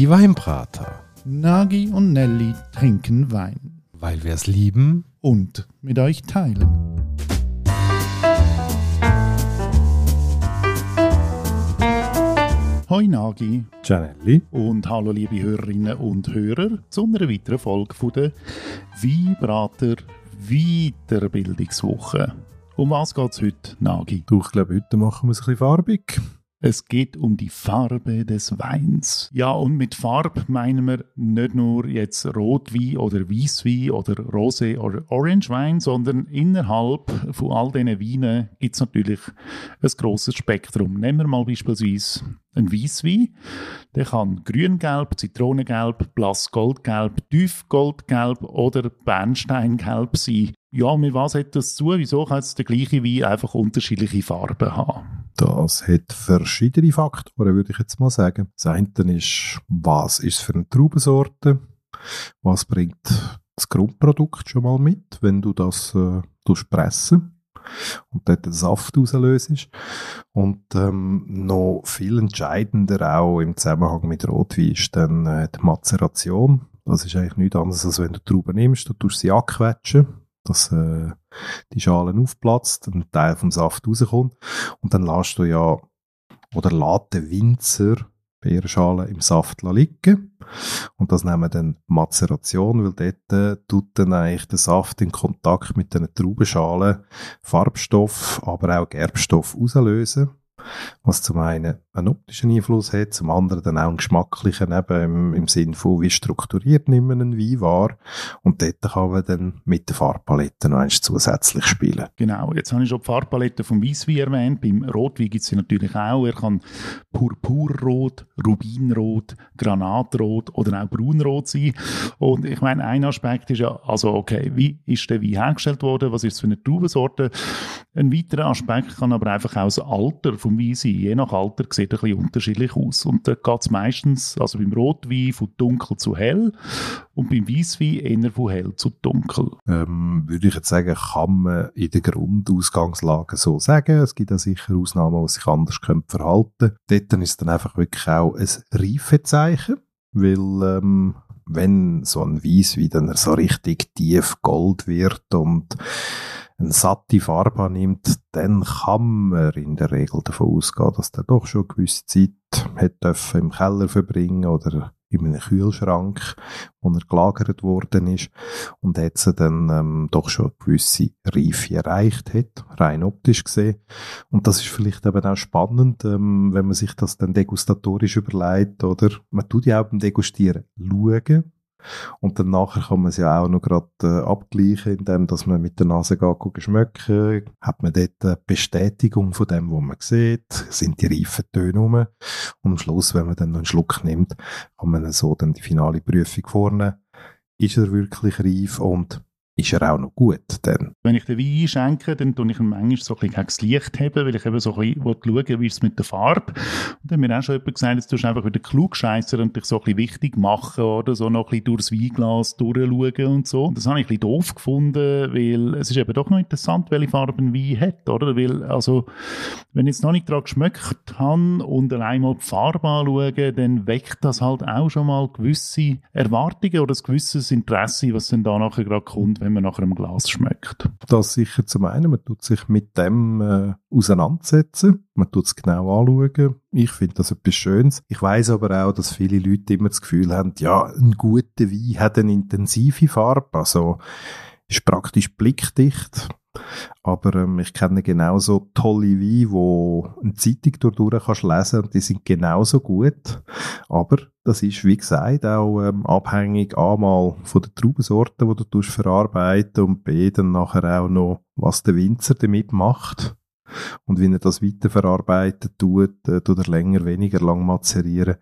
Die Weinbrater. Nagi und Nelly trinken Wein. Weil wir es lieben. Und mit euch teilen. Hoi Nagi. Gianelli. Und hallo liebe Hörerinnen und Hörer zu einer weiteren Folge von der Weinbrater Weiterbildungswoche. Um was geht es heute, Nagi? Du, ich glaube, heute machen wir es ein bisschen farbig. Es geht um die Farbe des Weins. Ja, und mit Farbe meinen wir nicht nur jetzt Rotwein oder Weißwein oder Rosé oder Orangewein, sondern innerhalb von all diesen Weinen gibt es natürlich ein grosses Spektrum. Nehmen wir mal beispielsweise einen Weißwein. Der kann grüngelb, zitronengelb, blass goldgelb, tief goldgelb oder bernsteingelb sein. Ja, mit was hat das zu? Wieso kann es der gleiche Wein einfach unterschiedliche Farben haben? Das hat verschiedene Faktoren, würde ich jetzt mal sagen. Das eine ist, was ist es für eine Traubensorte? Was bringt das Grundprodukt schon mal mit, wenn du das äh, pressen und dort den Saft auslöst. Und ähm, noch viel entscheidender auch im Zusammenhang mit Rotwein ist dann äh, die Mazeration. Das ist eigentlich nichts anderes, als wenn du Trauben nimmst, du tust sie anquetschen dass äh, die Schale aufplatzt ein Teil vom Saft rauskommt. Und dann lässt du ja, oder lässt der Winzer Beerschale im Saft liegen. Und das nennen wir dann Mazeration, weil dort äh, tut dann eigentlich der Saft in Kontakt mit den Traubenschalen Farbstoff, aber auch Gerbstoff auslösen was zum einen einen optischen Einfluss hat, zum anderen dann auch einen geschmacklichen, eben im, im Sinn von, wie strukturiert nimmt man einen Wein wahr. Und dort kann man dann mit der Farbpalette noch eins zusätzlich spielen. Genau, jetzt habe ich schon die Farbpalette vom Weißwein erwähnt. Beim Rotwein gibt es sie natürlich auch. Er kann Purpurrot, Rubinrot, Granatrot oder auch Braunrot sein. Und ich meine, ein Aspekt ist ja, also okay, wie ist der Wein hergestellt worden? Was ist es für eine Traubensorte? Ein weiterer Aspekt kann aber einfach auch das Alter vom Wein sein. Je nach Alter sieht er ein unterschiedlich aus. Und da geht es meistens, also beim Rotwein von dunkel zu hell und beim Weißwein eher von hell zu dunkel. Ähm, würde ich jetzt sagen, kann man in der Grundausgangslage so sagen. Es gibt auch sicher Ausnahmen, die sich anders verhalten können. Dort ist es dann einfach wirklich auch ein Reifezeichen, weil ähm, wenn so ein Weißwein dann so richtig tief Gold wird und eine satte Farbe annimmt, dann kann man in der Regel davon ausgehen, dass der doch schon eine gewisse Zeit hat dürfen im Keller verbringen oder in einem Kühlschrank, wo er gelagert worden ist und jetzt dann ähm, doch schon eine gewisse Reife erreicht hat, rein optisch gesehen. Und das ist vielleicht eben auch spannend, ähm, wenn man sich das dann degustatorisch überlegt, oder? Man tut ja auch beim Degustieren schauen, und dann nachher kann man es ja auch noch gerade äh, abgleichen, indem dass man mit der Nase geht, schmecken. Hat man dort eine Bestätigung von dem, was man sieht? Sind die reifen Töne rum? Und am Schluss, wenn man dann noch einen Schluck nimmt, kann man so dann die finale Prüfung vornehmen. Ist er wirklich reif und ist er auch noch gut dann. Wenn ich den Wein einschenke, dann tue ich ihn manchmal so ein bisschen gegen das Licht haben, weil ich eben so ein bisschen schauen wie es mit der Farbe. Und dann hat mir auch schon jemand gesagt, jetzt tust du einfach wieder klug scheißer und dich so ein bisschen wichtig machen oder so noch ein bisschen durchs Weinglas durchschauen und so. Und das habe ich ein bisschen doof gefunden, weil es ist eben doch noch interessant, welche Farbe ein Wein hat, oder? Weil, also, wenn ich jetzt noch nicht daran geschmeckt habe und allein mal die Farbe anschaue, dann weckt das halt auch schon mal gewisse Erwartungen oder ein gewisses Interesse, was dann da nachher gerade kommt, wenn man nachher im Glas schmeckt. Das sicher zum einen, man tut sich mit dem äh, auseinandersetzen, man tut es genau anschauen. Ich finde das etwas Schönes. Ich weiß aber auch, dass viele Leute immer das Gefühl haben, ja, ein guter Wein hat eine intensive Farbe, also ist praktisch blickdicht. Aber ähm, ich kenne genauso tolle Weine, wo eine Zeitung durch kannst lesen und die sind genauso gut. Aber das ist, wie gesagt, auch ähm, abhängig einmal von der Traubensorte, die du verarbeiten und b dann nachher auch noch, was der Winzer damit macht. Und wenn er das weiterverarbeitet tut, äh, tut er länger, weniger lang mazerieren.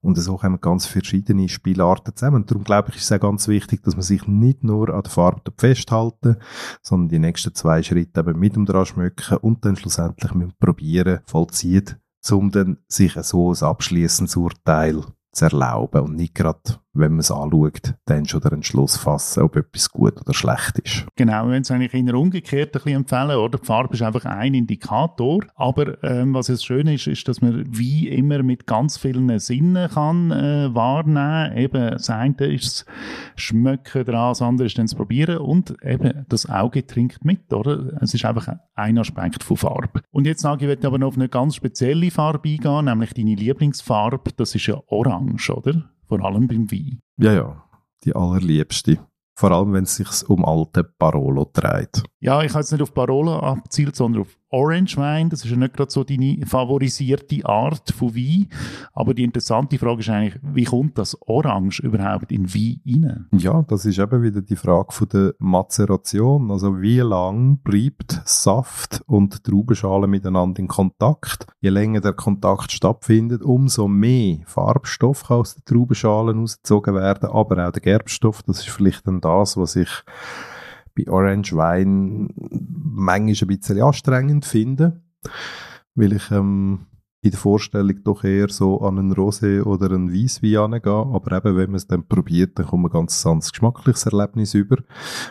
Und so kommen ganz verschiedene Spielarten zusammen. Und darum glaube ich, ist es auch ganz wichtig, dass man sich nicht nur an der Farbe festhalten, sondern die nächsten zwei Schritte eben mit dem dran schmücken und dann schlussendlich mit dem Probieren vollzieht, um dann sich so ein abschließendes Urteil zu erlauben und nicht gerade wenn man es anschaut, dann schon den Entschluss fassen, ob etwas gut oder schlecht ist. Genau, wenn es eigentlich in der umgekehrt ein bisschen empfehlen, oder? Die Farbe ist einfach ein Indikator, aber ähm, was jetzt schön ist, ist, dass man wie immer mit ganz vielen Sinnen kann äh, wahrnehmen. Eben, das eine ist das Schmöcken dran, das andere ist dann das Probieren und eben das Auge trinkt mit, oder? Es ist einfach ein Aspekt von Farbe. Und jetzt sage ich, ich aber noch auf eine ganz spezielle Farbe eingehen, nämlich deine Lieblingsfarbe, das ist ja Orange, oder? Vor allem beim Wein. Ja, ja, die allerliebste. Vor allem, wenn es sich um alte Barolo dreht. Ja, ich habe jetzt nicht auf Barolo abzielt, sondern auf Orange Wein. Das ist ja nicht gerade so deine favorisierte Art von Wein. Aber die interessante Frage ist eigentlich, wie kommt das Orange überhaupt in Wein rein? Ja, das ist eben wieder die Frage von der Mazeration. Also wie lang bleibt Saft und Traubenschale miteinander in Kontakt? Je länger der Kontakt stattfindet, umso mehr Farbstoff kann aus den Traubenschalen ausgezogen werden, aber auch der Gerbstoff. Das ist vielleicht dann das, was ich bei Orange Wein manchmal ein bisschen anstrengend finde, weil ich ähm, in der Vorstellung doch eher so an einen Rosé oder einen Weisswein angehe, aber eben, wenn man es dann probiert, dann kommt man ganz anderes geschmackliches Erlebnis über.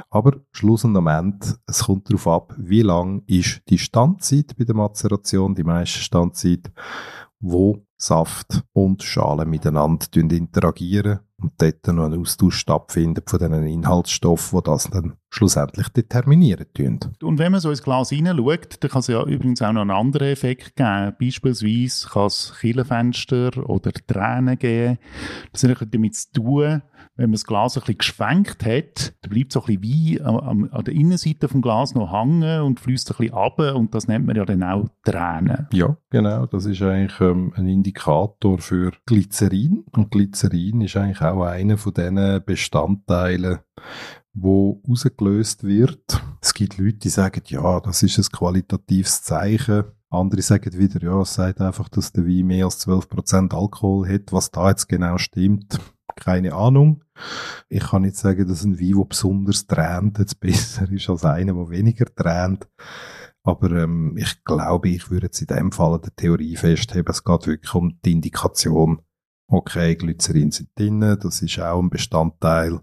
Aber Schluss und am Ende, es kommt darauf ab, wie lang ist die Standzeit bei der Mazeration, die meiste Standzeit, wo Saft und Schale miteinander interagieren und dort noch ein Austausch stattfindet von diesen Inhaltsstoffen, die das dann schlussendlich determinieren tun. Und wenn man so ins Glas hineinschaut, dann kann es ja übrigens auch noch einen anderen Effekt geben. Beispielsweise kann es Killenfenster oder Tränen geben. Das hat damit zu tun, wenn man das Glas ein bisschen geschwenkt hat, dann bleibt so ein bisschen Wein an, an der Innenseite vom Glas noch hängen und fließt ein bisschen ab und das nennt man ja dann auch Tränen. Ja, genau. Das ist eigentlich ähm, ein Indikator für Glycerin und Glycerin ist eigentlich auch einer von diesen Bestandteilen, wo rausgelöst wird. Es gibt Leute, die sagen, ja, das ist ein qualitatives Zeichen. Andere sagen wieder, ja, es sagt einfach, dass der Wein mehr als 12% Alkohol hat. Was da jetzt genau stimmt, keine Ahnung. Ich kann nicht sagen, dass ein Wein, der besonders tränt, jetzt besser ist als einer, der weniger tränt. Aber ähm, ich glaube, ich würde jetzt in dem Fall der Theorie festheben, es geht wirklich um die Indikation, okay, Glycerin sind drin, das ist auch ein Bestandteil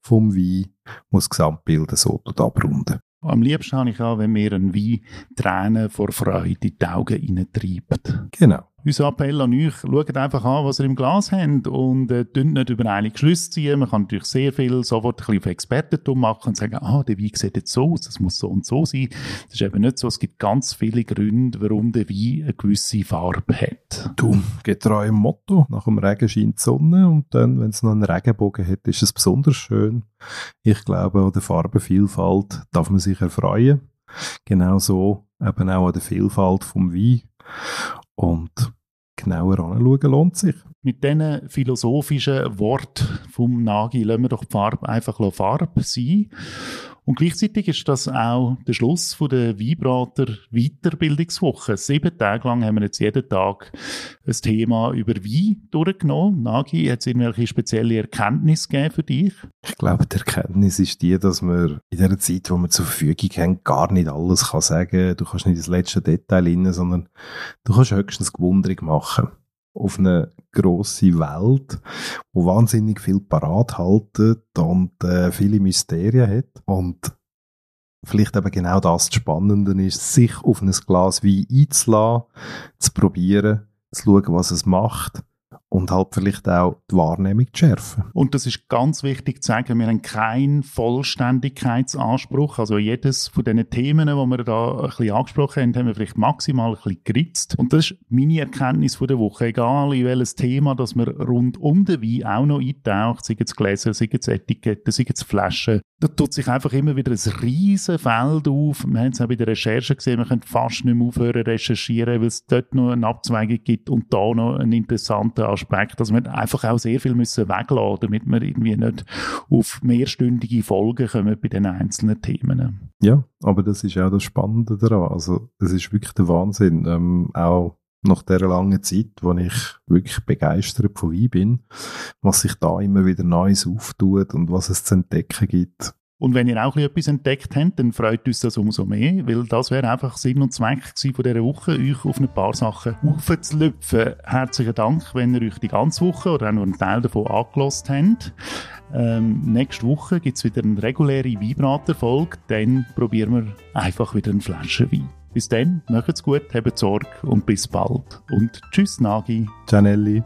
vom Wein, muss das Gesamtbild so abrunden. Am liebsten habe ich auch, wenn mir ein Wein Tränen vor Freude in die Augen hineintreibt. Genau. Unser Appell an euch, schaut einfach an, was ihr im Glas habt und äh, nicht über eine Schlüsse ziehen. Man kann natürlich sehr viel sofort ein bisschen auf Expertentum machen und sagen, ah, der Wein sieht jetzt so aus, das muss so und so sein. Das ist eben nicht so. Es gibt ganz viele Gründe, warum der Wein eine gewisse Farbe hat. Du, getreu im Motto, nach dem Regen scheint die Sonne und dann, wenn es noch einen Regenbogen hat, ist es besonders schön. Ich glaube, an der Farbenvielfalt darf man sich erfreuen. Genauso eben auch an der Vielfalt vom Wein. Und genauer anschauen lohnt sich. Mit diesen philosophischen Worten vom Nagi lassen wir doch die Farbe einfach Farbe sein. Und gleichzeitig ist das auch der Schluss von der Weinbrater Weiterbildungswoche. Sieben Tage lang haben wir jetzt jeden Tag ein Thema über Wein durchgenommen. Nagi, hat es irgendwelche spezielle Erkenntnisse gegeben für dich? Ich glaube, die Erkenntnis ist die, dass man in der Zeit, wo wir zur Verfügung haben, gar nicht alles kann sagen. Du kannst nicht das letzte Detail rein, sondern du kannst höchstens Gewunderung machen auf eine grosse Welt, wo wahnsinnig viel parat haltet und äh, viele Mysterien hat. Und vielleicht eben genau das Spannende ist, sich auf ein Glas Wein einzulassen, zu probieren, zu schauen, was es macht und halt vielleicht auch die Wahrnehmung zu schärfen. Und das ist ganz wichtig zu sagen, wir haben keinen Vollständigkeitsanspruch. Also jedes von diesen Themen, die wir da ein bisschen angesprochen haben, haben wir vielleicht maximal ein bisschen geritzt. Und das ist meine Erkenntnis von der Woche. Egal in welches Thema, dass man rund um den Wein auch noch eintaucht, sei es Gläser, sei es Etiketten, sei es Flaschen. Da tut sich einfach immer wieder ein riesen Feld auf. Wir haben es auch bei der Recherche gesehen, wir können fast nicht mehr aufhören recherchieren, weil es dort noch eine Abzweigung gibt und da noch einen interessanten Aspekt dass wir einfach auch sehr viel müssen weglassen, damit wir irgendwie nicht auf mehrstündige Folgen kommen bei den einzelnen Themen. Ja, aber das ist auch das Spannende daran. Also, es ist wirklich der Wahnsinn. Ähm, auch nach dieser langen Zeit, wo ich wirklich begeistert von Wein bin, was sich da immer wieder Neues auftut und was es zu entdecken gibt. Und wenn ihr auch etwas entdeckt habt, dann freut uns das umso mehr, weil das wäre einfach Sinn und Zweck von dieser Woche, euch auf ein paar Sachen aufzulüpfen. Herzlichen Dank, wenn ihr euch die ganze Woche oder auch nur einen Teil davon angelost habt. Ähm, nächste Woche gibt es wieder eine reguläre Weinbrater-Folge, dann probieren wir einfach wieder eine Flasche Wein. Bis dann, macht's gut, habt Sorge und bis bald. Und tschüss, Nagi. Gianelli.